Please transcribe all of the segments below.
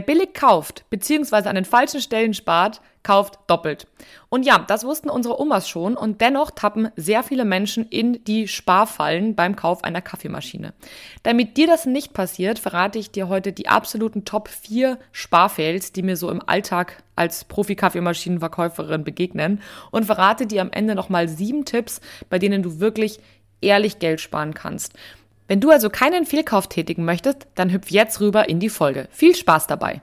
billig kauft, beziehungsweise an den falschen Stellen spart, kauft doppelt. Und ja, das wussten unsere Omas schon und dennoch tappen sehr viele Menschen in die Sparfallen beim Kauf einer Kaffeemaschine. Damit dir das nicht passiert, verrate ich dir heute die absoluten Top 4 Sparfails, die mir so im Alltag als Profi-Kaffeemaschinenverkäuferin begegnen und verrate dir am Ende nochmal sieben Tipps, bei denen du wirklich ehrlich Geld sparen kannst. Wenn du also keinen Fehlkauf tätigen möchtest, dann hüpf jetzt rüber in die Folge. Viel Spaß dabei!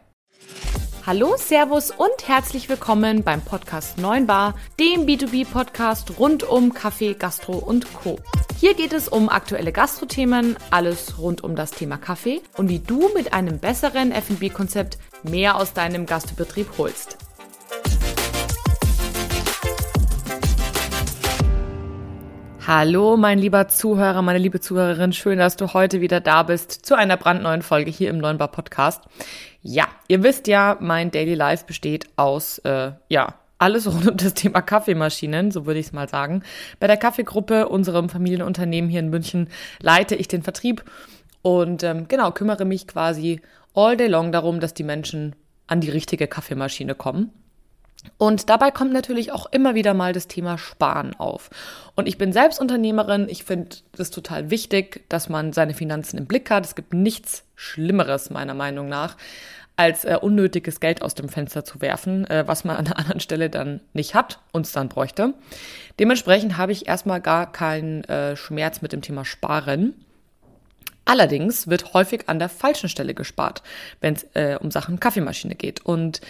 Hallo, Servus und herzlich willkommen beim Podcast 9 Bar, dem B2B-Podcast rund um Kaffee, Gastro und Co. Hier geht es um aktuelle Gastrothemen, alles rund um das Thema Kaffee und wie du mit einem besseren F&B-Konzept mehr aus deinem Gastbetrieb holst. Hallo, mein lieber Zuhörer, meine liebe Zuhörerin. Schön, dass du heute wieder da bist zu einer brandneuen Folge hier im Neuen Bar Podcast. Ja, ihr wisst ja, mein Daily Life besteht aus, äh, ja, alles rund um das Thema Kaffeemaschinen, so würde ich es mal sagen. Bei der Kaffeegruppe, unserem Familienunternehmen hier in München, leite ich den Vertrieb und ähm, genau kümmere mich quasi all day long darum, dass die Menschen an die richtige Kaffeemaschine kommen. Und dabei kommt natürlich auch immer wieder mal das Thema Sparen auf. Und ich bin selbst Unternehmerin. Ich finde das total wichtig, dass man seine Finanzen im Blick hat. Es gibt nichts Schlimmeres, meiner Meinung nach, als äh, unnötiges Geld aus dem Fenster zu werfen, äh, was man an einer anderen Stelle dann nicht hat, und es dann bräuchte. Dementsprechend habe ich erstmal gar keinen äh, Schmerz mit dem Thema Sparen. Allerdings wird häufig an der falschen Stelle gespart, wenn es äh, um Sachen Kaffeemaschine geht. Und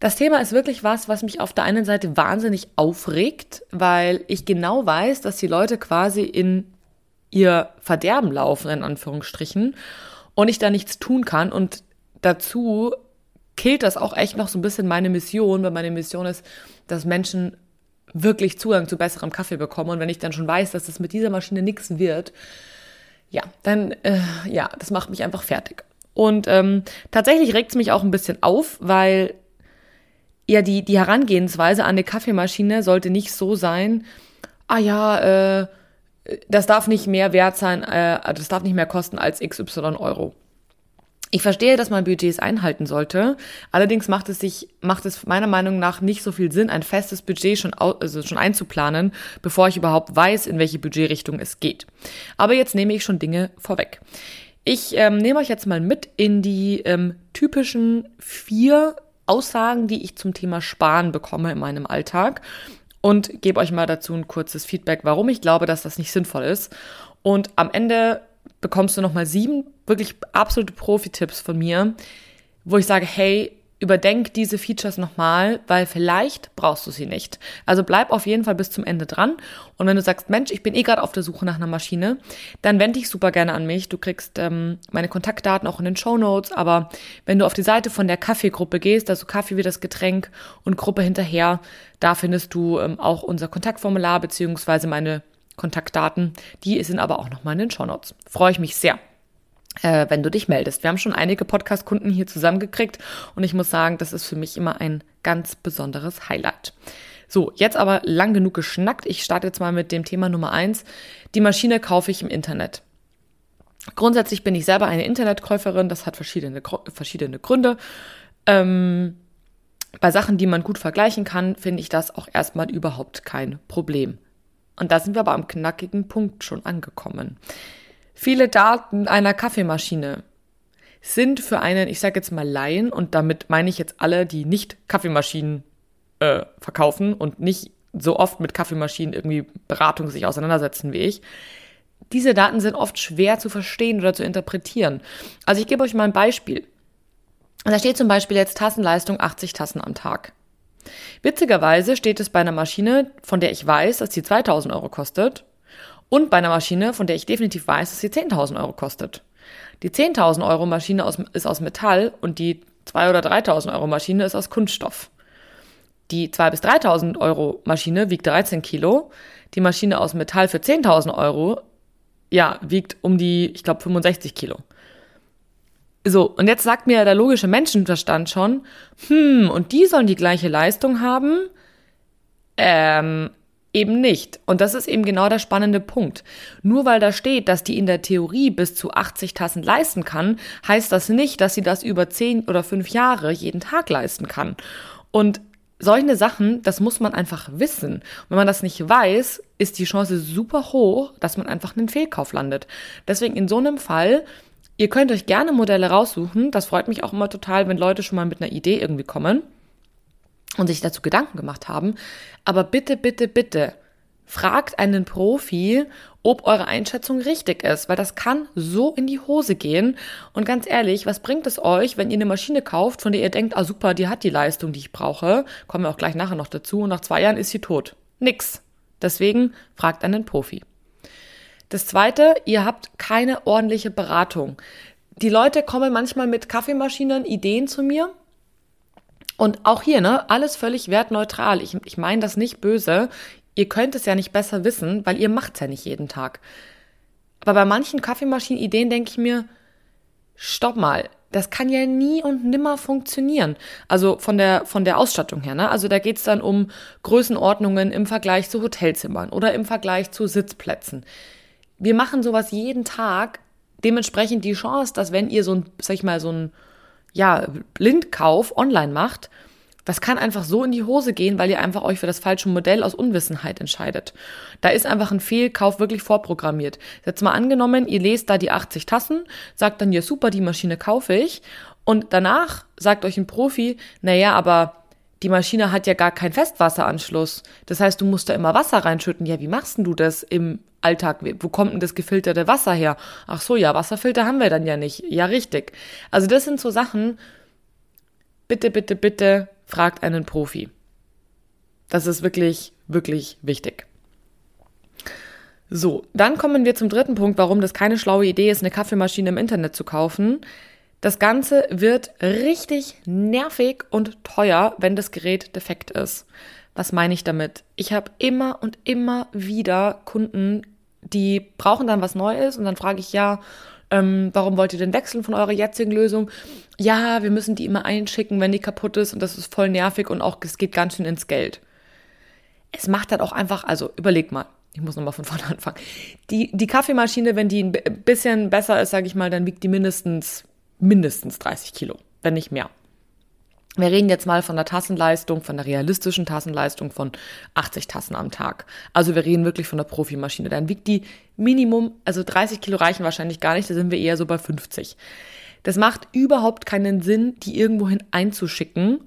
das Thema ist wirklich was, was mich auf der einen Seite wahnsinnig aufregt, weil ich genau weiß, dass die Leute quasi in ihr Verderben laufen, in Anführungsstrichen, und ich da nichts tun kann. Und dazu killt das auch echt noch so ein bisschen meine Mission, weil meine Mission ist, dass Menschen wirklich Zugang zu besserem Kaffee bekommen. Und wenn ich dann schon weiß, dass das mit dieser Maschine nichts wird, ja, dann, äh, ja, das macht mich einfach fertig. Und ähm, tatsächlich regt es mich auch ein bisschen auf, weil ja, die, die Herangehensweise an eine Kaffeemaschine sollte nicht so sein, ah ja, äh, das darf nicht mehr wert sein, äh, das darf nicht mehr kosten als XY Euro. Ich verstehe, dass man Budgets einhalten sollte. Allerdings macht es sich, macht es meiner Meinung nach nicht so viel Sinn, ein festes Budget schon, also schon einzuplanen, bevor ich überhaupt weiß, in welche Budgetrichtung es geht. Aber jetzt nehme ich schon Dinge vorweg. Ich ähm, nehme euch jetzt mal mit in die ähm, typischen vier Aussagen, die ich zum Thema Sparen bekomme in meinem Alltag und gebe euch mal dazu ein kurzes Feedback, warum ich glaube, dass das nicht sinnvoll ist. Und am Ende bekommst du nochmal sieben wirklich absolute Profi-Tipps von mir, wo ich sage, hey, überdenk diese Features nochmal, weil vielleicht brauchst du sie nicht. Also bleib auf jeden Fall bis zum Ende dran. Und wenn du sagst, Mensch, ich bin eh gerade auf der Suche nach einer Maschine, dann wende dich super gerne an mich. Du kriegst ähm, meine Kontaktdaten auch in den Show Notes. Aber wenn du auf die Seite von der Kaffeegruppe gehst, also Kaffee wie das Getränk und Gruppe hinterher, da findest du ähm, auch unser Kontaktformular beziehungsweise meine Kontaktdaten. Die sind aber auch nochmal in den Show Notes. Freue ich mich sehr äh, wenn du dich meldest. Wir haben schon einige Podcast-Kunden hier zusammengekriegt und ich muss sagen, das ist für mich immer ein ganz besonderes Highlight. So, jetzt aber lang genug geschnackt. Ich starte jetzt mal mit dem Thema Nummer eins. Die Maschine kaufe ich im Internet. Grundsätzlich bin ich selber eine Internetkäuferin. Das hat verschiedene, verschiedene Gründe. Ähm, bei Sachen, die man gut vergleichen kann, finde ich das auch erstmal überhaupt kein Problem. Und da sind wir aber am knackigen Punkt schon angekommen. Viele Daten einer Kaffeemaschine sind für einen, ich sage jetzt mal Laien, und damit meine ich jetzt alle, die nicht Kaffeemaschinen äh, verkaufen und nicht so oft mit Kaffeemaschinen irgendwie Beratung sich auseinandersetzen wie ich, diese Daten sind oft schwer zu verstehen oder zu interpretieren. Also ich gebe euch mal ein Beispiel. Da steht zum Beispiel jetzt Tassenleistung 80 Tassen am Tag. Witzigerweise steht es bei einer Maschine, von der ich weiß, dass sie 2000 Euro kostet, und bei einer Maschine, von der ich definitiv weiß, dass sie 10.000 Euro kostet. Die 10.000 Euro Maschine aus, ist aus Metall und die 2.000 oder 3.000 Euro Maschine ist aus Kunststoff. Die 2.000 bis 3.000 Euro Maschine wiegt 13 Kilo. Die Maschine aus Metall für 10.000 Euro, ja, wiegt um die, ich glaube, 65 Kilo. So, und jetzt sagt mir der logische Menschenverstand schon, hm, und die sollen die gleiche Leistung haben? Ähm, Eben nicht. Und das ist eben genau der spannende Punkt. Nur weil da steht, dass die in der Theorie bis zu 80 Tassen leisten kann, heißt das nicht, dass sie das über 10 oder 5 Jahre jeden Tag leisten kann. Und solche Sachen, das muss man einfach wissen. Wenn man das nicht weiß, ist die Chance super hoch, dass man einfach einen Fehlkauf landet. Deswegen in so einem Fall, ihr könnt euch gerne Modelle raussuchen. Das freut mich auch immer total, wenn Leute schon mal mit einer Idee irgendwie kommen und sich dazu Gedanken gemacht haben. Aber bitte, bitte, bitte fragt einen Profi, ob eure Einschätzung richtig ist, weil das kann so in die Hose gehen. Und ganz ehrlich, was bringt es euch, wenn ihr eine Maschine kauft, von der ihr denkt, ah super, die hat die Leistung, die ich brauche, kommen wir auch gleich nachher noch dazu, und nach zwei Jahren ist sie tot. Nix. Deswegen fragt einen Profi. Das zweite, ihr habt keine ordentliche Beratung. Die Leute kommen manchmal mit Kaffeemaschinen, Ideen zu mir und auch hier, ne, alles völlig wertneutral. Ich, ich meine das nicht böse. Ihr könnt es ja nicht besser wissen, weil ihr macht es ja nicht jeden Tag. Aber bei manchen Kaffeemaschinenideen denke ich mir, stopp mal, das kann ja nie und nimmer funktionieren. Also von der, von der Ausstattung her, ne? Also da geht's dann um Größenordnungen im Vergleich zu Hotelzimmern oder im Vergleich zu Sitzplätzen. Wir machen sowas jeden Tag. Dementsprechend die Chance, dass wenn ihr so ein, sag ich mal, so ein ja, Blindkauf online macht, das kann einfach so in die Hose gehen, weil ihr einfach euch für das falsche Modell aus Unwissenheit entscheidet. Da ist einfach ein Fehlkauf wirklich vorprogrammiert. Jetzt mal angenommen, ihr lest da die 80 Tassen, sagt dann, ja super, die Maschine kaufe ich. Und danach sagt euch ein Profi, naja, aber die Maschine hat ja gar keinen Festwasseranschluss. Das heißt, du musst da immer Wasser reinschütten. Ja, wie machst denn du das im Alltag? Wo kommt denn das gefilterte Wasser her? Ach so, ja, Wasserfilter haben wir dann ja nicht. Ja, richtig. Also das sind so Sachen. Bitte, bitte, bitte fragt einen Profi. Das ist wirklich, wirklich wichtig. So, dann kommen wir zum dritten Punkt, warum das keine schlaue Idee ist, eine Kaffeemaschine im Internet zu kaufen. Das Ganze wird richtig nervig und teuer, wenn das Gerät defekt ist. Was meine ich damit? Ich habe immer und immer wieder Kunden, die brauchen dann was Neues und dann frage ich ja, ähm, warum wollt ihr denn wechseln von eurer jetzigen Lösung? Ja, wir müssen die immer einschicken, wenn die kaputt ist und das ist voll nervig und auch es geht ganz schön ins Geld. Es macht halt auch einfach, also überleg mal, ich muss nochmal von vorne anfangen. Die, die Kaffeemaschine, wenn die ein bisschen besser ist, sage ich mal, dann wiegt die mindestens mindestens 30 Kilo, wenn nicht mehr. Wir reden jetzt mal von der Tassenleistung, von der realistischen Tassenleistung von 80 Tassen am Tag. Also wir reden wirklich von der Profimaschine. Dann wiegt die Minimum, also 30 Kilo reichen wahrscheinlich gar nicht, da sind wir eher so bei 50. Das macht überhaupt keinen Sinn, die irgendwohin einzuschicken,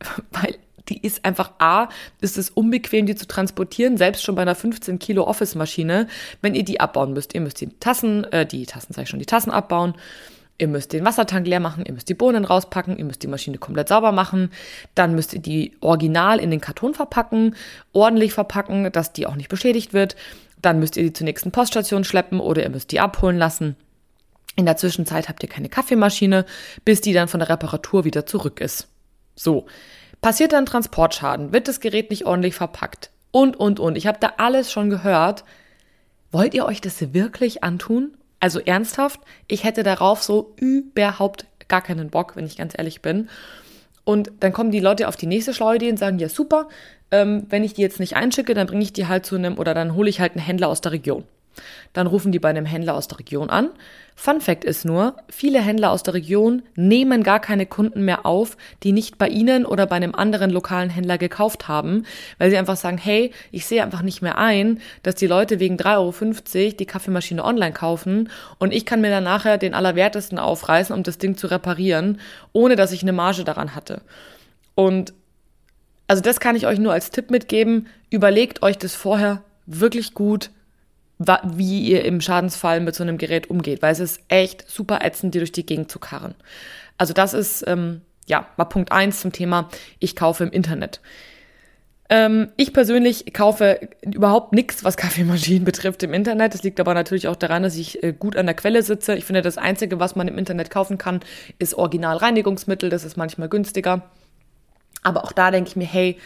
weil die ist einfach A, ist es unbequem, die zu transportieren, selbst schon bei einer 15 Kilo Office-Maschine, wenn ihr die abbauen müsst. Ihr müsst die Tassen, äh, die Tassen, sag ich schon, die Tassen abbauen Ihr müsst den Wassertank leer machen, ihr müsst die Bohnen rauspacken, ihr müsst die Maschine komplett sauber machen, dann müsst ihr die original in den Karton verpacken, ordentlich verpacken, dass die auch nicht beschädigt wird. Dann müsst ihr die zur nächsten Poststation schleppen oder ihr müsst die abholen lassen. In der Zwischenzeit habt ihr keine Kaffeemaschine, bis die dann von der Reparatur wieder zurück ist. So. Passiert dann Transportschaden, wird das Gerät nicht ordentlich verpackt und, und, und. Ich habe da alles schon gehört. Wollt ihr euch das wirklich antun? Also ernsthaft, ich hätte darauf so überhaupt gar keinen Bock, wenn ich ganz ehrlich bin. Und dann kommen die Leute auf die nächste schlaue Idee und sagen, ja super, ähm, wenn ich die jetzt nicht einschicke, dann bringe ich die halt zu einem oder dann hole ich halt einen Händler aus der Region. Dann rufen die bei einem Händler aus der Region an. Fun Fact ist nur, viele Händler aus der Region nehmen gar keine Kunden mehr auf, die nicht bei ihnen oder bei einem anderen lokalen Händler gekauft haben, weil sie einfach sagen, hey, ich sehe einfach nicht mehr ein, dass die Leute wegen 3,50 Euro die Kaffeemaschine online kaufen und ich kann mir dann nachher den Allerwertesten aufreißen, um das Ding zu reparieren, ohne dass ich eine Marge daran hatte. Und also das kann ich euch nur als Tipp mitgeben. Überlegt euch das vorher wirklich gut, wie ihr im Schadensfall mit so einem Gerät umgeht, weil es ist echt super ätzend, die durch die Gegend zu karren. Also das ist, ähm, ja, mal Punkt eins zum Thema, ich kaufe im Internet. Ähm, ich persönlich kaufe überhaupt nichts, was Kaffeemaschinen betrifft im Internet. Das liegt aber natürlich auch daran, dass ich äh, gut an der Quelle sitze. Ich finde, das Einzige, was man im Internet kaufen kann, ist Originalreinigungsmittel. Das ist manchmal günstiger. Aber auch da denke ich mir, hey,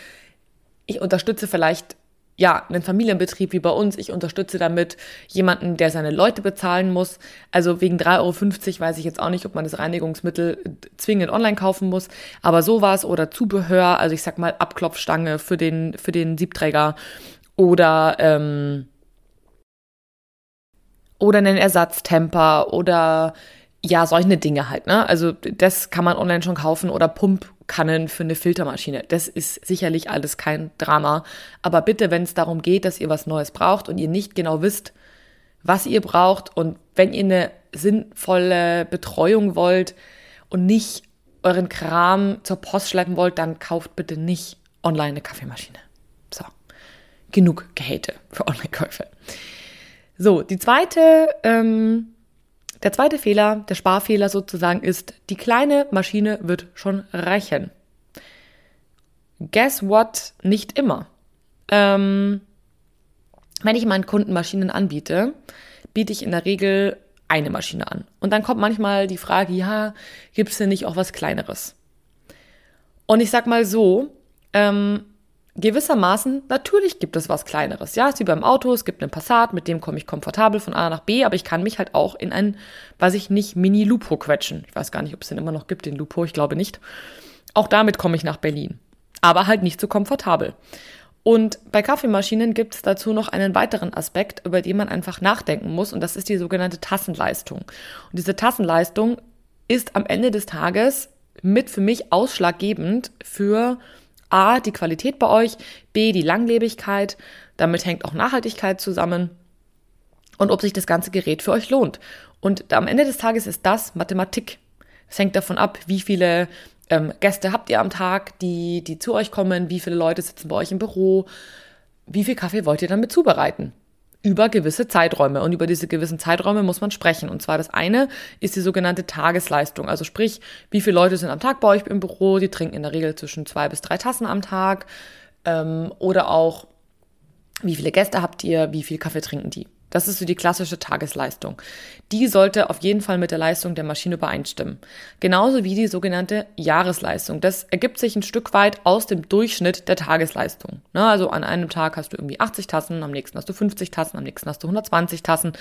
ich unterstütze vielleicht ja, einen Familienbetrieb wie bei uns. Ich unterstütze damit jemanden, der seine Leute bezahlen muss. Also wegen 3,50 Euro weiß ich jetzt auch nicht, ob man das Reinigungsmittel zwingend online kaufen muss. Aber sowas oder Zubehör, also ich sag mal Abklopfstange für den, für den Siebträger oder, ähm, oder einen Ersatztemper oder ja, solche Dinge halt, ne? Also das kann man online schon kaufen oder Pumpkannen für eine Filtermaschine. Das ist sicherlich alles kein Drama. Aber bitte, wenn es darum geht, dass ihr was Neues braucht und ihr nicht genau wisst, was ihr braucht und wenn ihr eine sinnvolle Betreuung wollt und nicht euren Kram zur Post schleppen wollt, dann kauft bitte nicht online eine Kaffeemaschine. So. Genug Gehate für Online-Käufe. So, die zweite ähm, der zweite Fehler, der Sparfehler sozusagen ist, die kleine Maschine wird schon reichen. Guess what? Nicht immer. Ähm, wenn ich meinen Kunden Maschinen anbiete, biete ich in der Regel eine Maschine an. Und dann kommt manchmal die Frage, ja, gibt es denn nicht auch was Kleineres? Und ich sag mal so, ähm, gewissermaßen, natürlich gibt es was Kleineres. Ja, es ist wie beim Auto, es gibt einen Passat, mit dem komme ich komfortabel von A nach B, aber ich kann mich halt auch in ein, weiß ich nicht, Mini-Lupo quetschen. Ich weiß gar nicht, ob es den immer noch gibt, den Lupo, ich glaube nicht. Auch damit komme ich nach Berlin. Aber halt nicht so komfortabel. Und bei Kaffeemaschinen gibt es dazu noch einen weiteren Aspekt, über den man einfach nachdenken muss, und das ist die sogenannte Tassenleistung. Und diese Tassenleistung ist am Ende des Tages mit für mich ausschlaggebend für A, die Qualität bei euch, B, die Langlebigkeit, damit hängt auch Nachhaltigkeit zusammen und ob sich das ganze Gerät für euch lohnt. Und am Ende des Tages ist das Mathematik. Es hängt davon ab, wie viele ähm, Gäste habt ihr am Tag, die, die zu euch kommen, wie viele Leute sitzen bei euch im Büro, wie viel Kaffee wollt ihr damit zubereiten über gewisse Zeiträume. Und über diese gewissen Zeiträume muss man sprechen. Und zwar das eine ist die sogenannte Tagesleistung. Also sprich, wie viele Leute sind am Tag bei euch im Büro? Die trinken in der Regel zwischen zwei bis drei Tassen am Tag. Ähm, oder auch, wie viele Gäste habt ihr? Wie viel Kaffee trinken die? Das ist so die klassische Tagesleistung. Die sollte auf jeden Fall mit der Leistung der Maschine übereinstimmen. Genauso wie die sogenannte Jahresleistung. Das ergibt sich ein Stück weit aus dem Durchschnitt der Tagesleistung. Ne, also an einem Tag hast du irgendwie 80 Tassen, am nächsten hast du 50 Tassen, am nächsten hast du 120 Tassen.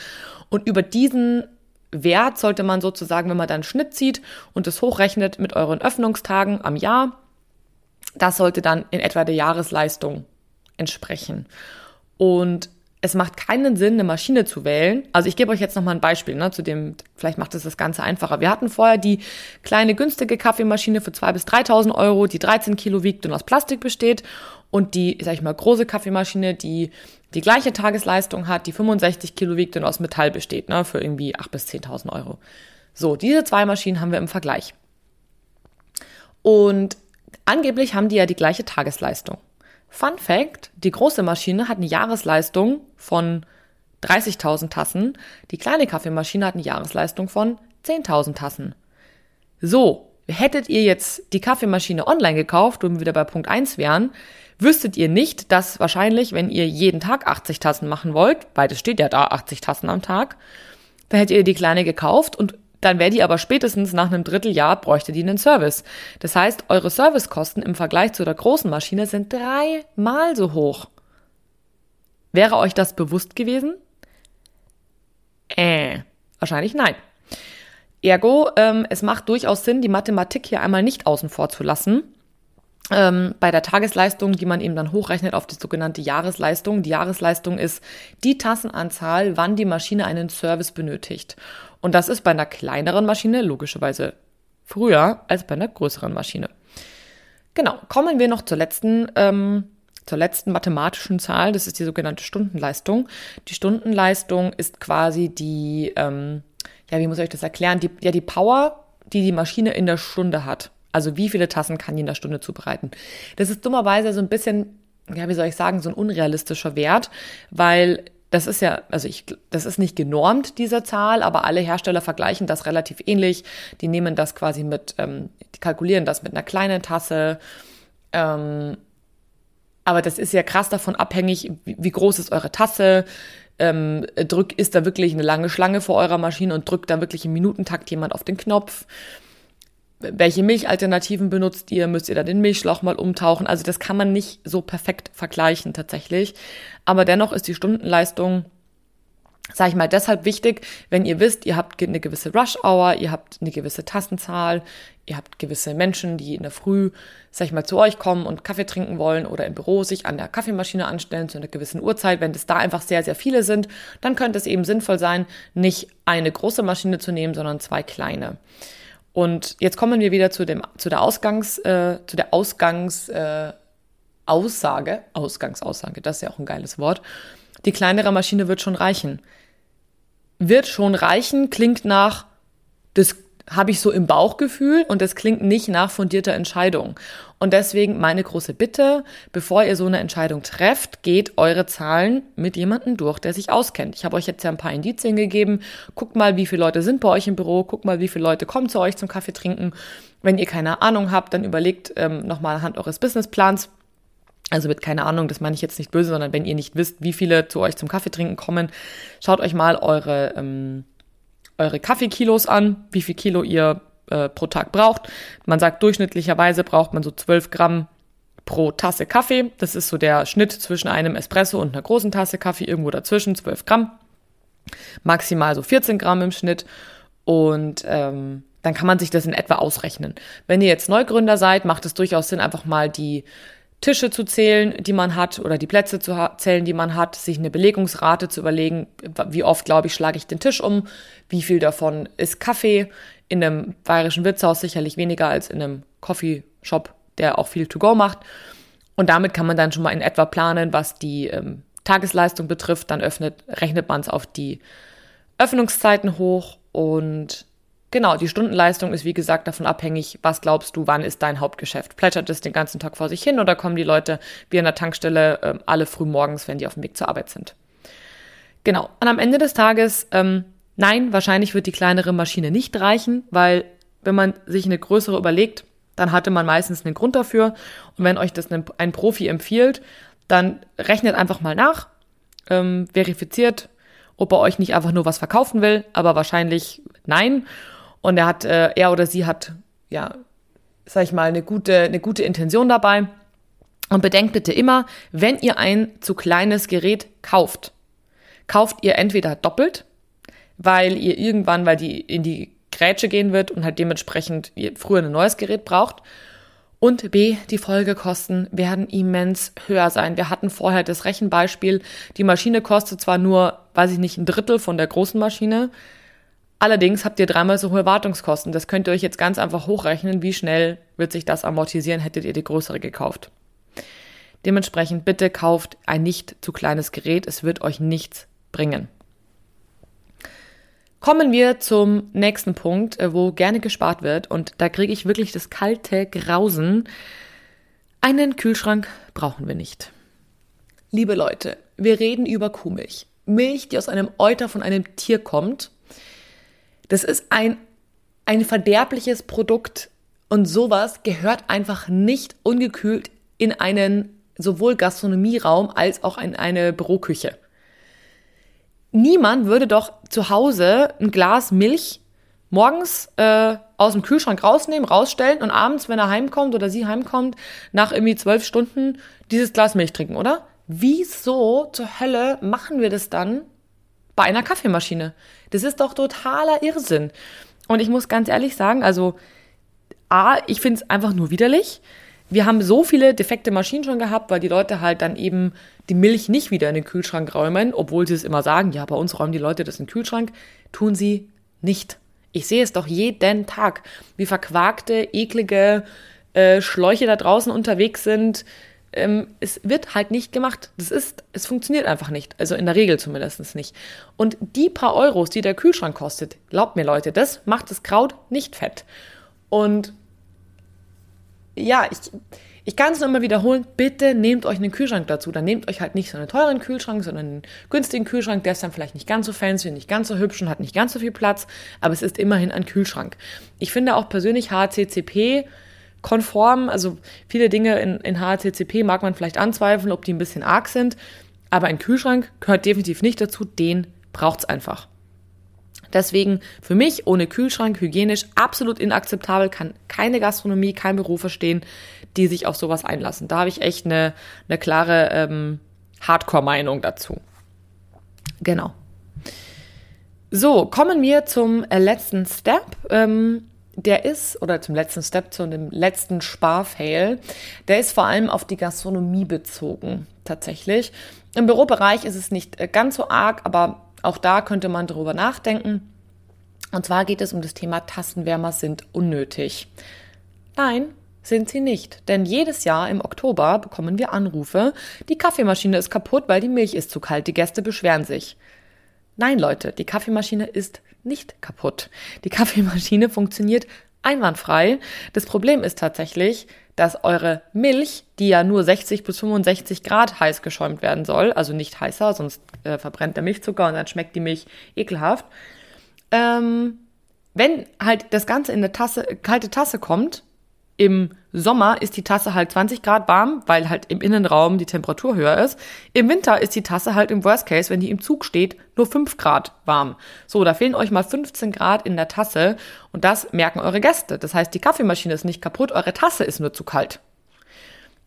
Und über diesen Wert sollte man sozusagen, wenn man dann Schnitt zieht und es hochrechnet mit euren Öffnungstagen am Jahr, das sollte dann in etwa der Jahresleistung entsprechen. Und es macht keinen Sinn, eine Maschine zu wählen. Also ich gebe euch jetzt nochmal ein Beispiel, ne, zu dem, vielleicht macht es das Ganze einfacher. Wir hatten vorher die kleine günstige Kaffeemaschine für 2.000 bis 3.000 Euro, die 13 Kilo wiegt und aus Plastik besteht. Und die, sag ich mal, große Kaffeemaschine, die die gleiche Tagesleistung hat, die 65 Kilo wiegt und aus Metall besteht, ne, für irgendwie 8.000 bis 10.000 Euro. So, diese zwei Maschinen haben wir im Vergleich. Und angeblich haben die ja die gleiche Tagesleistung. Fun Fact, die große Maschine hat eine Jahresleistung von 30.000 Tassen, die kleine Kaffeemaschine hat eine Jahresleistung von 10.000 Tassen. So, hättet ihr jetzt die Kaffeemaschine online gekauft, wo wir wieder bei Punkt 1 wären, wüsstet ihr nicht, dass wahrscheinlich, wenn ihr jeden Tag 80 Tassen machen wollt, weil das steht ja da 80 Tassen am Tag, dann hättet ihr die kleine gekauft und dann wäre die aber spätestens nach einem Dritteljahr bräuchte die einen Service. Das heißt, eure Servicekosten im Vergleich zu der großen Maschine sind dreimal so hoch. Wäre euch das bewusst gewesen? Äh, wahrscheinlich nein. Ergo, ähm, es macht durchaus Sinn, die Mathematik hier einmal nicht außen vor zu lassen. Ähm, bei der Tagesleistung, die man eben dann hochrechnet auf die sogenannte Jahresleistung. Die Jahresleistung ist die Tassenanzahl, wann die Maschine einen Service benötigt. Und das ist bei einer kleineren Maschine logischerweise früher als bei einer größeren Maschine. Genau, kommen wir noch zur letzten, ähm, zur letzten mathematischen Zahl. Das ist die sogenannte Stundenleistung. Die Stundenleistung ist quasi die, ähm, ja, wie muss ich euch das erklären? Die, ja, die Power, die die Maschine in der Stunde hat. Also wie viele Tassen kann die in der Stunde zubereiten? Das ist dummerweise so ein bisschen, ja, wie soll ich sagen, so ein unrealistischer Wert, weil das ist ja, also ich, das ist nicht genormt, diese Zahl, aber alle Hersteller vergleichen das relativ ähnlich. Die nehmen das quasi mit, ähm, die kalkulieren das mit einer kleinen Tasse. Ähm, aber das ist ja krass davon abhängig, wie, wie groß ist eure Tasse. Ähm, drück, ist da wirklich eine lange Schlange vor eurer Maschine und drückt da wirklich im Minutentakt jemand auf den Knopf. Welche Milchalternativen benutzt ihr? Müsst ihr da den Milchschlauch mal umtauchen? Also das kann man nicht so perfekt vergleichen tatsächlich. Aber dennoch ist die Stundenleistung sage ich mal, deshalb wichtig, wenn ihr wisst, ihr habt eine gewisse Rush-Hour, ihr habt eine gewisse Tassenzahl, ihr habt gewisse Menschen, die in der Früh, sag ich mal, zu euch kommen und Kaffee trinken wollen oder im Büro sich an der Kaffeemaschine anstellen zu einer gewissen Uhrzeit. Wenn es da einfach sehr, sehr viele sind, dann könnte es eben sinnvoll sein, nicht eine große Maschine zu nehmen, sondern zwei kleine. Und jetzt kommen wir wieder zu dem, zu der Ausgangs, äh, zu der Ausgangs, äh, Aussage, Ausgangsaussage, das ist ja auch ein geiles Wort. Die kleinere Maschine wird schon reichen wird schon reichen, klingt nach, das habe ich so im Bauchgefühl und das klingt nicht nach fundierter Entscheidung. Und deswegen meine große Bitte, bevor ihr so eine Entscheidung trefft, geht eure Zahlen mit jemandem durch, der sich auskennt. Ich habe euch jetzt ja ein paar Indizien gegeben. Guckt mal, wie viele Leute sind bei euch im Büro. Guckt mal, wie viele Leute kommen zu euch zum Kaffee trinken. Wenn ihr keine Ahnung habt, dann überlegt ähm, nochmal anhand eures Businessplans, also mit keine Ahnung, das meine ich jetzt nicht böse, sondern wenn ihr nicht wisst, wie viele zu euch zum Kaffeetrinken kommen, schaut euch mal eure, ähm, eure Kaffeekilos an, wie viel Kilo ihr äh, pro Tag braucht. Man sagt, durchschnittlicherweise braucht man so 12 Gramm pro Tasse Kaffee. Das ist so der Schnitt zwischen einem Espresso und einer großen Tasse Kaffee, irgendwo dazwischen, 12 Gramm. Maximal so 14 Gramm im Schnitt. Und ähm, dann kann man sich das in etwa ausrechnen. Wenn ihr jetzt Neugründer seid, macht es durchaus Sinn, einfach mal die Tische zu zählen, die man hat, oder die Plätze zu zählen, die man hat, sich eine Belegungsrate zu überlegen, wie oft, glaube ich, schlage ich den Tisch um, wie viel davon ist Kaffee, in einem bayerischen Wirtshaus sicherlich weniger als in einem Coffeeshop, der auch viel to go macht. Und damit kann man dann schon mal in etwa planen, was die ähm, Tagesleistung betrifft. Dann öffnet, rechnet man es auf die Öffnungszeiten hoch und Genau, die Stundenleistung ist wie gesagt davon abhängig, was glaubst du, wann ist dein Hauptgeschäft? Plätschert es den ganzen Tag vor sich hin oder kommen die Leute wie an der Tankstelle äh, alle früh morgens, wenn die auf dem Weg zur Arbeit sind? Genau, und am Ende des Tages, ähm, nein, wahrscheinlich wird die kleinere Maschine nicht reichen, weil wenn man sich eine größere überlegt, dann hatte man meistens einen Grund dafür. Und wenn euch das ein, Profi empfiehlt, dann rechnet einfach mal nach, ähm, verifiziert, ob er euch nicht einfach nur was verkaufen will, aber wahrscheinlich nein. Und er hat, äh, er oder sie hat, ja, sag ich mal, eine gute, eine gute Intention dabei. Und bedenkt bitte immer, wenn ihr ein zu kleines Gerät kauft, kauft ihr entweder doppelt, weil ihr irgendwann, weil die in die Grätsche gehen wird und halt dementsprechend früher ein neues Gerät braucht. Und B, die Folgekosten werden immens höher sein. Wir hatten vorher das Rechenbeispiel. Die Maschine kostet zwar nur, weiß ich nicht, ein Drittel von der großen Maschine, Allerdings habt ihr dreimal so hohe Wartungskosten. Das könnt ihr euch jetzt ganz einfach hochrechnen. Wie schnell wird sich das amortisieren, hättet ihr die größere gekauft. Dementsprechend bitte kauft ein nicht zu kleines Gerät. Es wird euch nichts bringen. Kommen wir zum nächsten Punkt, äh, wo gerne gespart wird. Und da kriege ich wirklich das kalte Grausen. Einen Kühlschrank brauchen wir nicht. Liebe Leute, wir reden über Kuhmilch. Milch, die aus einem Euter von einem Tier kommt das ist ein, ein verderbliches Produkt und sowas gehört einfach nicht ungekühlt in einen sowohl Gastronomieraum als auch in eine Büroküche. Niemand würde doch zu Hause ein Glas Milch morgens äh, aus dem Kühlschrank rausnehmen, rausstellen und abends, wenn er heimkommt oder sie heimkommt, nach irgendwie zwölf Stunden dieses Glas Milch trinken, oder? Wieso zur Hölle machen wir das dann bei einer Kaffeemaschine. Das ist doch totaler Irrsinn. Und ich muss ganz ehrlich sagen, also A, ich finde es einfach nur widerlich. Wir haben so viele defekte Maschinen schon gehabt, weil die Leute halt dann eben die Milch nicht wieder in den Kühlschrank räumen, obwohl sie es immer sagen, ja, bei uns räumen die Leute das in den Kühlschrank. Tun sie nicht. Ich sehe es doch jeden Tag, wie verquakte, eklige äh, Schläuche da draußen unterwegs sind, ähm, es wird halt nicht gemacht. Das ist, es funktioniert einfach nicht. Also in der Regel zumindest nicht. Und die paar Euros, die der Kühlschrank kostet, glaubt mir Leute, das macht das Kraut nicht fett. Und ja, ich, ich kann es nur immer wiederholen, bitte nehmt euch einen Kühlschrank dazu. Dann nehmt euch halt nicht so einen teuren Kühlschrank, sondern einen günstigen Kühlschrank, der ist dann vielleicht nicht ganz so fancy, nicht ganz so hübsch und hat nicht ganz so viel Platz, aber es ist immerhin ein Kühlschrank. Ich finde auch persönlich HCCP konform. Also viele Dinge in, in HACCP mag man vielleicht anzweifeln, ob die ein bisschen arg sind. Aber ein Kühlschrank gehört definitiv nicht dazu. Den braucht es einfach. Deswegen für mich ohne Kühlschrank hygienisch absolut inakzeptabel, kann keine Gastronomie, kein Büro verstehen, die sich auf sowas einlassen. Da habe ich echt eine, eine klare ähm, Hardcore-Meinung dazu. Genau. So, kommen wir zum äh, letzten Step. Ähm, der ist, oder zum letzten Step, zu dem letzten Sparfail, der ist vor allem auf die Gastronomie bezogen, tatsächlich. Im Bürobereich ist es nicht äh, ganz so arg, aber auch da könnte man drüber nachdenken. Und zwar geht es um das Thema Tassenwärmer sind unnötig. Nein, sind sie nicht. Denn jedes Jahr im Oktober bekommen wir Anrufe, die Kaffeemaschine ist kaputt, weil die Milch ist zu kalt, die Gäste beschweren sich. Nein, Leute, die Kaffeemaschine ist nicht kaputt. Die Kaffeemaschine funktioniert einwandfrei. Das Problem ist tatsächlich, dass eure Milch, die ja nur 60 bis 65 Grad heiß geschäumt werden soll, also nicht heißer, sonst äh, verbrennt der Milchzucker und dann schmeckt die Milch ekelhaft. Ähm, wenn halt das Ganze in eine Tasse, kalte Tasse kommt, im Sommer ist die Tasse halt 20 Grad warm, weil halt im Innenraum die Temperatur höher ist. Im Winter ist die Tasse halt im Worst Case, wenn die im Zug steht, nur 5 Grad warm. So, da fehlen euch mal 15 Grad in der Tasse und das merken eure Gäste. Das heißt, die Kaffeemaschine ist nicht kaputt, eure Tasse ist nur zu kalt.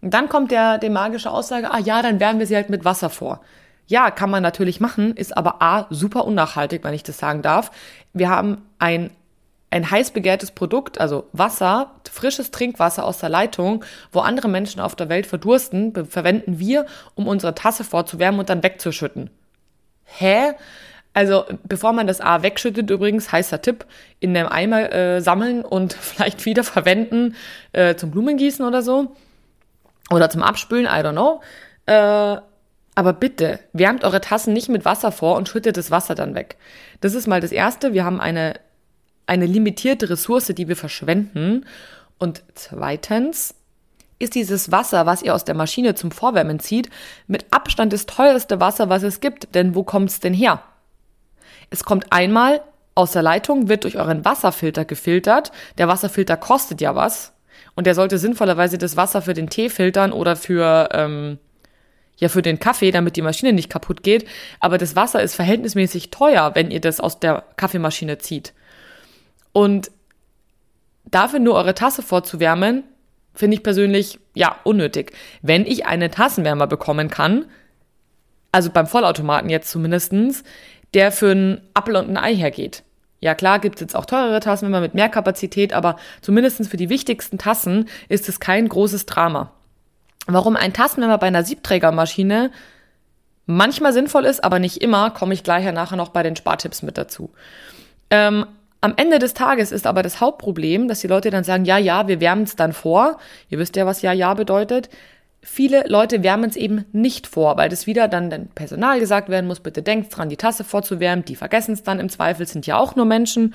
Und dann kommt der, der magische Aussage, ah ja, dann wärmen wir sie halt mit Wasser vor. Ja, kann man natürlich machen, ist aber A, super unnachhaltig, wenn ich das sagen darf. Wir haben ein ein heiß begehrtes Produkt, also Wasser, frisches Trinkwasser aus der Leitung, wo andere Menschen auf der Welt verdursten, verwenden wir, um unsere Tasse vorzuwärmen und dann wegzuschütten. Hä? Also bevor man das A wegschüttet, übrigens, heißer Tipp, in einem Eimer äh, sammeln und vielleicht wieder verwenden äh, zum Blumengießen oder so. Oder zum Abspülen, I don't know. Äh, aber bitte, wärmt eure Tassen nicht mit Wasser vor und schüttet das Wasser dann weg. Das ist mal das Erste. Wir haben eine eine limitierte Ressource, die wir verschwenden. Und zweitens ist dieses Wasser, was ihr aus der Maschine zum Vorwärmen zieht, mit Abstand das teuerste Wasser, was es gibt. Denn wo kommt es denn her? Es kommt einmal aus der Leitung, wird durch euren Wasserfilter gefiltert. Der Wasserfilter kostet ja was. Und der sollte sinnvollerweise das Wasser für den Tee filtern oder für, ähm, ja, für den Kaffee, damit die Maschine nicht kaputt geht. Aber das Wasser ist verhältnismäßig teuer, wenn ihr das aus der Kaffeemaschine zieht. Und dafür nur eure Tasse vorzuwärmen, finde ich persönlich, ja, unnötig. Wenn ich einen Tassenwärmer bekommen kann, also beim Vollautomaten jetzt zumindestens, der für einen Apfel und ein Ei hergeht. Ja klar, gibt es jetzt auch teurere Tassenwärmer mit mehr Kapazität, aber zumindestens für die wichtigsten Tassen ist es kein großes Drama. Warum ein Tassenwärmer bei einer Siebträgermaschine manchmal sinnvoll ist, aber nicht immer, komme ich gleich nachher noch bei den Spartipps mit dazu. Ähm, am Ende des Tages ist aber das Hauptproblem, dass die Leute dann sagen, ja, ja, wir wärmen es dann vor. Ihr wisst ja, was ja, ja bedeutet. Viele Leute wärmen es eben nicht vor, weil das wieder dann dem Personal gesagt werden muss, bitte denkt dran, die Tasse vorzuwärmen. Die vergessen es dann im Zweifel, sind ja auch nur Menschen.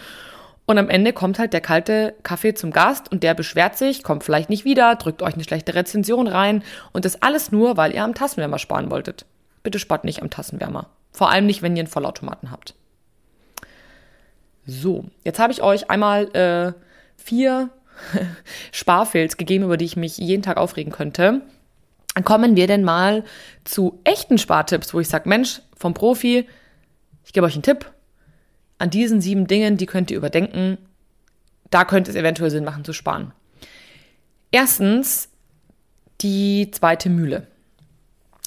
Und am Ende kommt halt der kalte Kaffee zum Gast und der beschwert sich, kommt vielleicht nicht wieder, drückt euch eine schlechte Rezension rein und das alles nur, weil ihr am Tassenwärmer sparen wolltet. Bitte spart nicht am Tassenwärmer. Vor allem nicht, wenn ihr einen Vollautomaten habt. So, jetzt habe ich euch einmal äh, vier Sparfails gegeben, über die ich mich jeden Tag aufregen könnte. Kommen wir denn mal zu echten Spartipps, wo ich sage, Mensch, vom Profi, ich gebe euch einen Tipp. An diesen sieben Dingen, die könnt ihr überdenken. Da könnte es eventuell Sinn machen zu sparen. Erstens die zweite Mühle.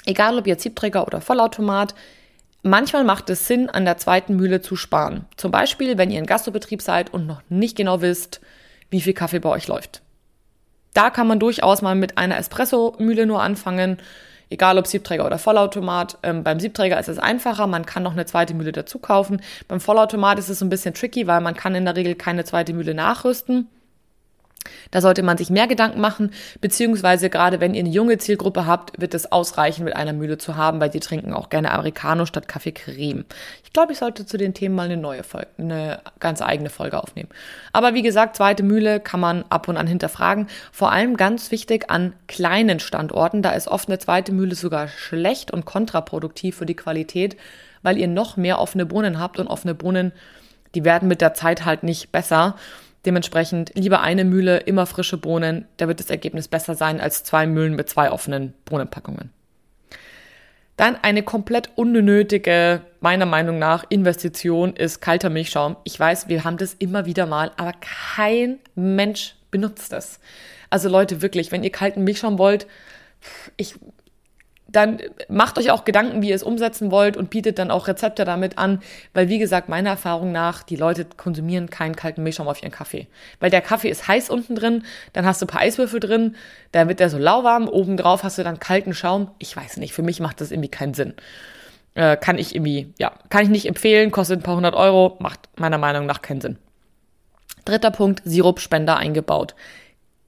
Egal ob ihr Siebträger oder Vollautomat, Manchmal macht es Sinn, an der zweiten Mühle zu sparen. Zum Beispiel, wenn ihr ein Gastrobetrieb seid und noch nicht genau wisst, wie viel Kaffee bei euch läuft. Da kann man durchaus mal mit einer Espresso-Mühle nur anfangen, egal ob Siebträger oder Vollautomat. Ähm, beim Siebträger ist es einfacher, man kann noch eine zweite Mühle dazu kaufen. Beim Vollautomat ist es ein bisschen tricky, weil man kann in der Regel keine zweite Mühle nachrüsten. Da sollte man sich mehr Gedanken machen, beziehungsweise gerade wenn ihr eine junge Zielgruppe habt, wird es ausreichen, mit einer Mühle zu haben, weil die trinken auch gerne Americano statt Kaffee Creme. Ich glaube, ich sollte zu den Themen mal eine neue Folge, eine ganz eigene Folge aufnehmen. Aber wie gesagt, zweite Mühle kann man ab und an hinterfragen. Vor allem ganz wichtig an kleinen Standorten. Da ist oft eine zweite Mühle sogar schlecht und kontraproduktiv für die Qualität, weil ihr noch mehr offene Bohnen habt und offene Bohnen, die werden mit der Zeit halt nicht besser. Dementsprechend lieber eine Mühle, immer frische Bohnen. Da wird das Ergebnis besser sein als zwei Mühlen mit zwei offenen Bohnenpackungen. Dann eine komplett unnötige, meiner Meinung nach, Investition ist kalter Milchschaum. Ich weiß, wir haben das immer wieder mal, aber kein Mensch benutzt das. Also Leute, wirklich, wenn ihr kalten Milchschaum wollt, ich dann macht euch auch Gedanken, wie ihr es umsetzen wollt und bietet dann auch Rezepte damit an, weil wie gesagt, meiner Erfahrung nach, die Leute konsumieren keinen kalten Milchschaum auf ihren Kaffee. Weil der Kaffee ist heiß unten drin, dann hast du ein paar Eiswürfel drin, dann wird der so lauwarm, obendrauf hast du dann kalten Schaum. Ich weiß nicht, für mich macht das irgendwie keinen Sinn. Äh, kann ich irgendwie, ja, kann ich nicht empfehlen, kostet ein paar hundert Euro, macht meiner Meinung nach keinen Sinn. Dritter Punkt, Sirupspender eingebaut.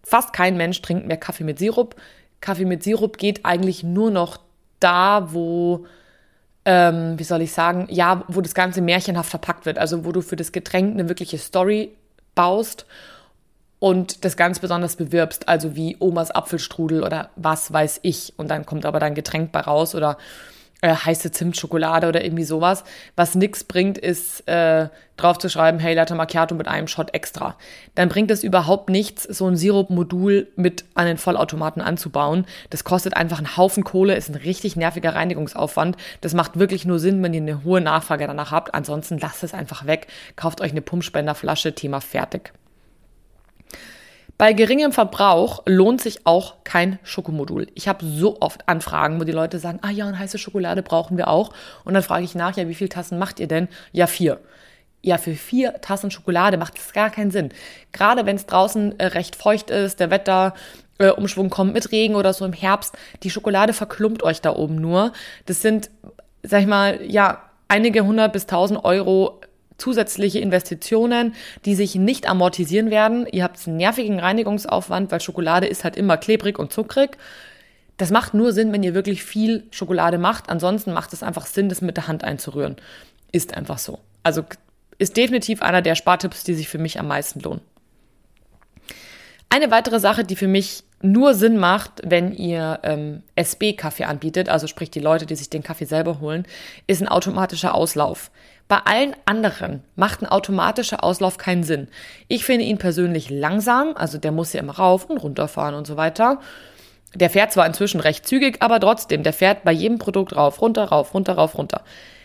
Fast kein Mensch trinkt mehr Kaffee mit Sirup. Kaffee mit Sirup geht eigentlich nur noch da, wo, ähm, wie soll ich sagen, ja, wo das Ganze märchenhaft verpackt wird. Also wo du für das Getränk eine wirkliche Story baust und das ganz besonders bewirbst, also wie Omas Apfelstrudel oder was weiß ich. Und dann kommt aber dein Getränk bei raus oder äh, heiße Zimtschokolade oder irgendwie sowas. Was nix bringt, ist äh, drauf zu schreiben, hey, Latte Macchiato mit einem Shot extra. Dann bringt es überhaupt nichts, so ein Sirupmodul mit an den Vollautomaten anzubauen. Das kostet einfach einen Haufen Kohle, ist ein richtig nerviger Reinigungsaufwand. Das macht wirklich nur Sinn, wenn ihr eine hohe Nachfrage danach habt. Ansonsten lasst es einfach weg. Kauft euch eine Pumpspenderflasche, Thema fertig. Bei geringem Verbrauch lohnt sich auch kein Schokomodul. Ich habe so oft Anfragen, wo die Leute sagen, ah ja, und heiße Schokolade brauchen wir auch. Und dann frage ich nach, ja, wie viele Tassen macht ihr denn? Ja, vier. Ja, für vier Tassen Schokolade macht es gar keinen Sinn. Gerade wenn es draußen äh, recht feucht ist, der Wetter äh, kommt mit Regen oder so im Herbst, die Schokolade verklumpt euch da oben nur. Das sind, sag ich mal, ja, einige hundert bis tausend Euro zusätzliche Investitionen, die sich nicht amortisieren werden. Ihr habt einen nervigen Reinigungsaufwand, weil Schokolade ist halt immer klebrig und zuckrig. Das macht nur Sinn, wenn ihr wirklich viel Schokolade macht. Ansonsten macht es einfach Sinn, das mit der Hand einzurühren. Ist einfach so. Also ist definitiv einer der Spartipps, die sich für mich am meisten lohnen. Eine weitere Sache, die für mich nur Sinn macht, wenn ihr ähm, SB-Kaffee anbietet, also sprich die Leute, die sich den Kaffee selber holen, ist ein automatischer Auslauf. Bei allen anderen macht ein automatischer Auslauf keinen Sinn. Ich finde ihn persönlich langsam, also der muss ja immer rauf und runter fahren und so weiter. Der fährt zwar inzwischen recht zügig, aber trotzdem, der fährt bei jedem Produkt rauf, runter, rauf, runter, rauf, runter.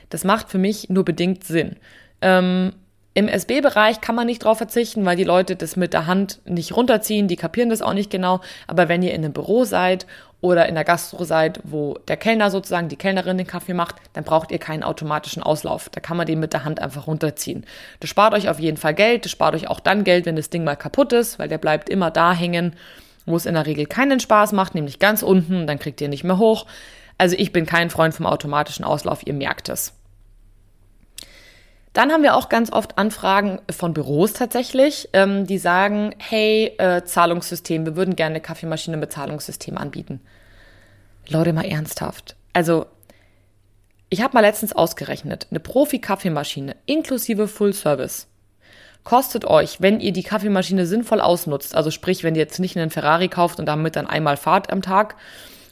Das macht für mich nur bedingt Sinn. Ähm, Im SB-Bereich kann man nicht drauf verzichten, weil die Leute das mit der Hand nicht runterziehen, die kapieren das auch nicht genau. Aber wenn ihr in einem Büro seid oder in der Gastro seid, wo der Kellner sozusagen, die Kellnerin den Kaffee macht, dann braucht ihr keinen automatischen Auslauf. Da kann man den mit der Hand einfach runterziehen. Das spart euch auf jeden Fall Geld. Das spart euch auch dann Geld, wenn das Ding mal kaputt ist, weil der bleibt immer da hängen, wo es in der Regel keinen Spaß macht, nämlich ganz unten. Dann kriegt ihr nicht mehr hoch. Also ich bin kein Freund vom automatischen Auslauf. Ihr merkt es. Dann haben wir auch ganz oft Anfragen von Büros tatsächlich, ähm, die sagen, hey, äh, Zahlungssystem, wir würden gerne eine Kaffeemaschine mit Zahlungssystem anbieten. Leute, mal ernsthaft. Also, ich habe mal letztens ausgerechnet, eine Profi-Kaffeemaschine inklusive Full Service kostet euch, wenn ihr die Kaffeemaschine sinnvoll ausnutzt, also sprich, wenn ihr jetzt nicht einen Ferrari kauft und damit dann einmal fahrt am Tag,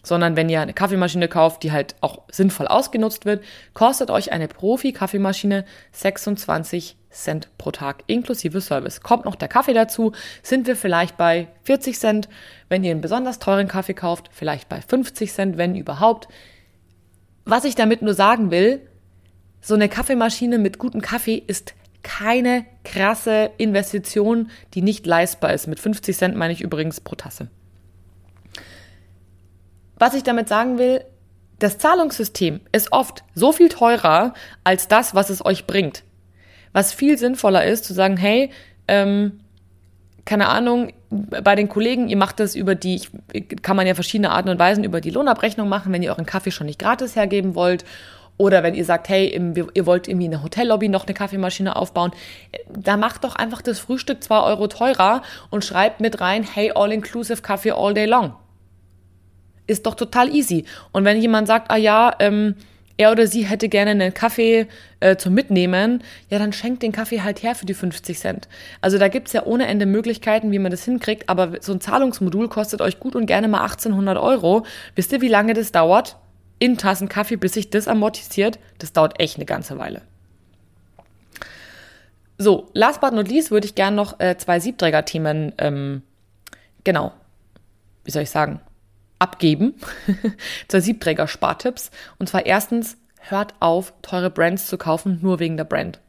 sondern wenn ihr eine Kaffeemaschine kauft, die halt auch sinnvoll ausgenutzt wird, kostet euch eine Profi-Kaffeemaschine 26 Cent pro Tag inklusive Service. Kommt noch der Kaffee dazu, sind wir vielleicht bei 40 Cent. Wenn ihr einen besonders teuren Kaffee kauft, vielleicht bei 50 Cent, wenn überhaupt. Was ich damit nur sagen will, so eine Kaffeemaschine mit gutem Kaffee ist keine krasse Investition, die nicht leistbar ist. Mit 50 Cent meine ich übrigens pro Tasse. Was ich damit sagen will, das Zahlungssystem ist oft so viel teurer als das, was es euch bringt. Was viel sinnvoller ist, zu sagen, hey, ähm, keine Ahnung, bei den Kollegen, ihr macht das über die, kann man ja verschiedene Arten und Weisen über die Lohnabrechnung machen, wenn ihr euren Kaffee schon nicht gratis hergeben wollt. Oder wenn ihr sagt, hey, ihr wollt irgendwie in der Hotellobby noch eine Kaffeemaschine aufbauen, da macht doch einfach das Frühstück zwei Euro teurer und schreibt mit rein, hey, all-inclusive Kaffee all day long. Ist doch total easy. Und wenn jemand sagt, ah ja, ähm, er oder sie hätte gerne einen Kaffee äh, zum Mitnehmen, ja, dann schenkt den Kaffee halt her für die 50 Cent. Also da gibt's ja ohne Ende Möglichkeiten, wie man das hinkriegt, aber so ein Zahlungsmodul kostet euch gut und gerne mal 1800 Euro. Wisst ihr, wie lange das dauert? In Tassen Kaffee, bis sich das amortisiert? Das dauert echt eine ganze Weile. So, last but not least würde ich gerne noch äh, zwei Siebträger-Themen, ähm, genau, wie soll ich sagen, abgeben. Zur Siebträger-Spartipps. Und zwar erstens, hört auf, teure Brands zu kaufen, nur wegen der Brand.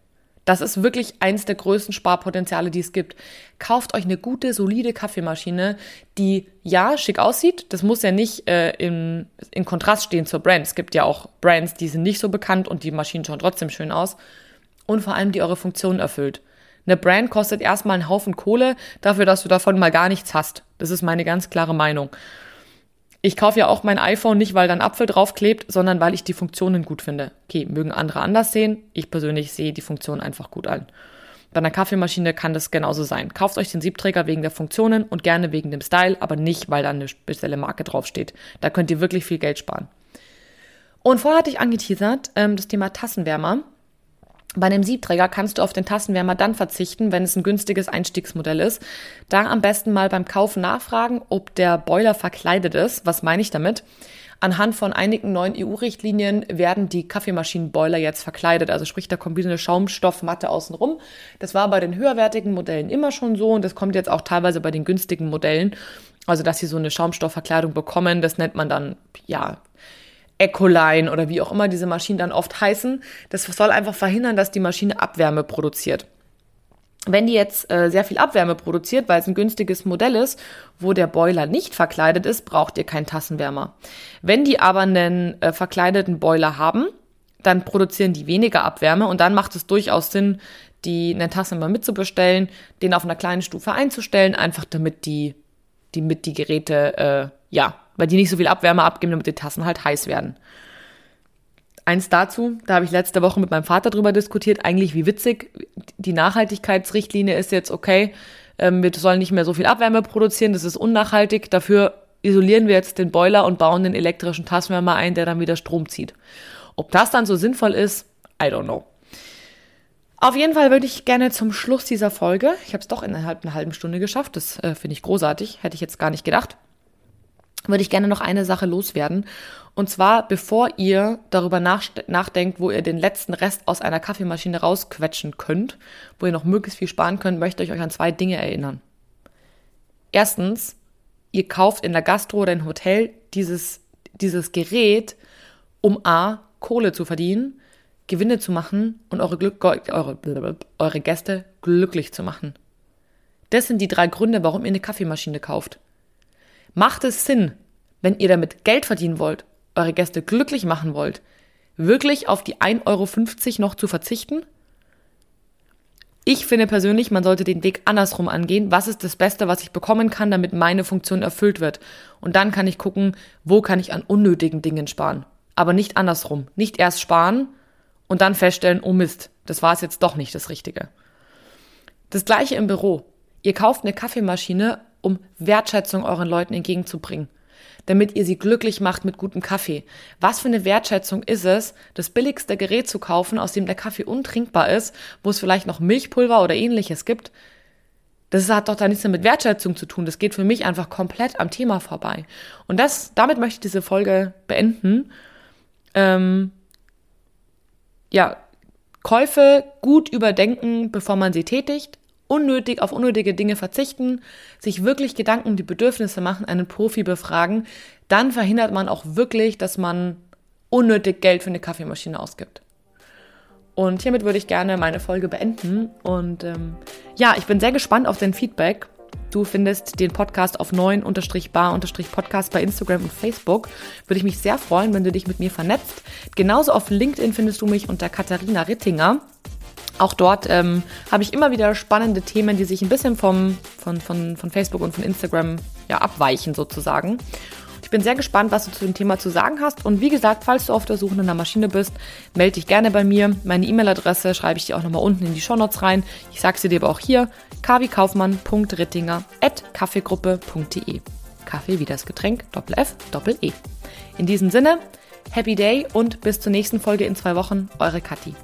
Das ist wirklich eins der größten Sparpotenziale, die es gibt. Kauft euch eine gute, solide Kaffeemaschine, die ja schick aussieht. Das muss ja nicht äh, in, in Kontrast stehen zur Brand. Es gibt ja auch Brands, die sind nicht so bekannt und die Maschinen schauen trotzdem schön aus. Und vor allem, die eure Funktionen erfüllt. Eine Brand kostet erstmal einen Haufen Kohle dafür, dass du davon mal gar nichts hast. Das ist meine ganz klare Meinung. Ich kaufe ja auch mein iPhone nicht, weil da ein Apfel draufklebt, sondern weil ich die Funktionen gut finde. Okay, mögen andere anders sehen. Ich persönlich sehe die Funktionen einfach gut an. Bei einer Kaffeemaschine kann das genauso sein. Kauft euch den Siebträger wegen der Funktionen und gerne wegen dem Style, aber nicht, weil da eine spezielle Marke draufsteht. Da könnt ihr wirklich viel Geld sparen. Und vorher hatte ich angeteasert, ähm, das Thema Tassenwärmer. Bei einem Siebträger kannst du auf den Tassenwärmer dann verzichten, wenn es ein günstiges Einstiegsmodell ist. Da am besten mal beim Kaufen nachfragen, ob der Boiler verkleidet ist. Was meine ich damit? Anhand von einigen neuen EU-Richtlinien werden die Kaffeemaschinenboiler jetzt verkleidet. Also sprich, da kommt wieder eine Schaumstoffmatte außenrum. Das war bei den höherwertigen Modellen immer schon so und das kommt jetzt auch teilweise bei den günstigen Modellen. Also, dass sie so eine Schaumstoffverkleidung bekommen, das nennt man dann, ja, Ecoline oder wie auch immer diese Maschinen dann oft heißen. Das soll einfach verhindern, dass die Maschine Abwärme produziert. Wenn die jetzt äh, sehr viel Abwärme produziert, weil es ein günstiges Modell ist, wo der Boiler nicht verkleidet ist, braucht ihr keinen Tassenwärmer. Wenn die aber einen äh, verkleideten Boiler haben, dann produzieren die weniger Abwärme und dann macht es durchaus Sinn, die einen Tassenwärmer mitzubestellen, den auf einer kleinen Stufe einzustellen, einfach damit die, die mit die Geräte äh, ja weil die nicht so viel Abwärme abgeben, damit die Tassen halt heiß werden. Eins dazu, da habe ich letzte Woche mit meinem Vater drüber diskutiert, eigentlich wie witzig. Die Nachhaltigkeitsrichtlinie ist jetzt okay, ähm, wir sollen nicht mehr so viel Abwärme produzieren, das ist unnachhaltig. Dafür isolieren wir jetzt den Boiler und bauen den elektrischen Tassenwärmer ein, der dann wieder Strom zieht. Ob das dann so sinnvoll ist, I don't know. Auf jeden Fall würde ich gerne zum Schluss dieser Folge, ich habe es doch innerhalb einer halben Stunde geschafft, das äh, finde ich großartig, hätte ich jetzt gar nicht gedacht, würde ich gerne noch eine Sache loswerden. Und zwar, bevor ihr darüber nachdenkt, wo ihr den letzten Rest aus einer Kaffeemaschine rausquetschen könnt, wo ihr noch möglichst viel sparen könnt, möchte ich euch an zwei Dinge erinnern. Erstens, ihr kauft in der Gastro oder im Hotel dieses, dieses Gerät, um A, Kohle zu verdienen, Gewinne zu machen und eure, Glück, eure, eure Gäste glücklich zu machen. Das sind die drei Gründe, warum ihr eine Kaffeemaschine kauft. Macht es Sinn, wenn ihr damit Geld verdienen wollt, eure Gäste glücklich machen wollt, wirklich auf die 1,50 Euro noch zu verzichten? Ich finde persönlich, man sollte den Weg andersrum angehen. Was ist das Beste, was ich bekommen kann, damit meine Funktion erfüllt wird? Und dann kann ich gucken, wo kann ich an unnötigen Dingen sparen. Aber nicht andersrum. Nicht erst sparen und dann feststellen, oh Mist, das war es jetzt doch nicht das Richtige. Das gleiche im Büro. Ihr kauft eine Kaffeemaschine um Wertschätzung euren Leuten entgegenzubringen, damit ihr sie glücklich macht mit gutem Kaffee. Was für eine Wertschätzung ist es, das billigste Gerät zu kaufen, aus dem der Kaffee untrinkbar ist, wo es vielleicht noch Milchpulver oder ähnliches gibt? Das hat doch da nichts mehr mit Wertschätzung zu tun. Das geht für mich einfach komplett am Thema vorbei. Und das, damit möchte ich diese Folge beenden. Ähm, ja, Käufe gut überdenken, bevor man sie tätigt unnötig auf unnötige Dinge verzichten, sich wirklich Gedanken um die Bedürfnisse machen, einen Profi befragen, dann verhindert man auch wirklich, dass man unnötig Geld für eine Kaffeemaschine ausgibt. Und hiermit würde ich gerne meine Folge beenden. Und ähm, ja, ich bin sehr gespannt auf dein Feedback. Du findest den Podcast auf 9-bar-podcast bei Instagram und Facebook. Würde ich mich sehr freuen, wenn du dich mit mir vernetzt. Genauso auf LinkedIn findest du mich unter Katharina Rittinger. Auch dort ähm, habe ich immer wieder spannende Themen, die sich ein bisschen vom, von, von, von Facebook und von Instagram ja, abweichen sozusagen. Ich bin sehr gespannt, was du zu dem Thema zu sagen hast. Und wie gesagt, falls du auf der Suche nach einer Maschine bist, melde dich gerne bei mir. Meine E-Mail-Adresse schreibe ich dir auch nochmal unten in die Shownotes rein. Ich sage sie dir aber auch hier. kwkaufmann.rittinger.kaffeegruppe.de Kaffee wie das Getränk, Doppel-F, Doppel-E. In diesem Sinne, Happy Day und bis zur nächsten Folge in zwei Wochen. Eure Kathi.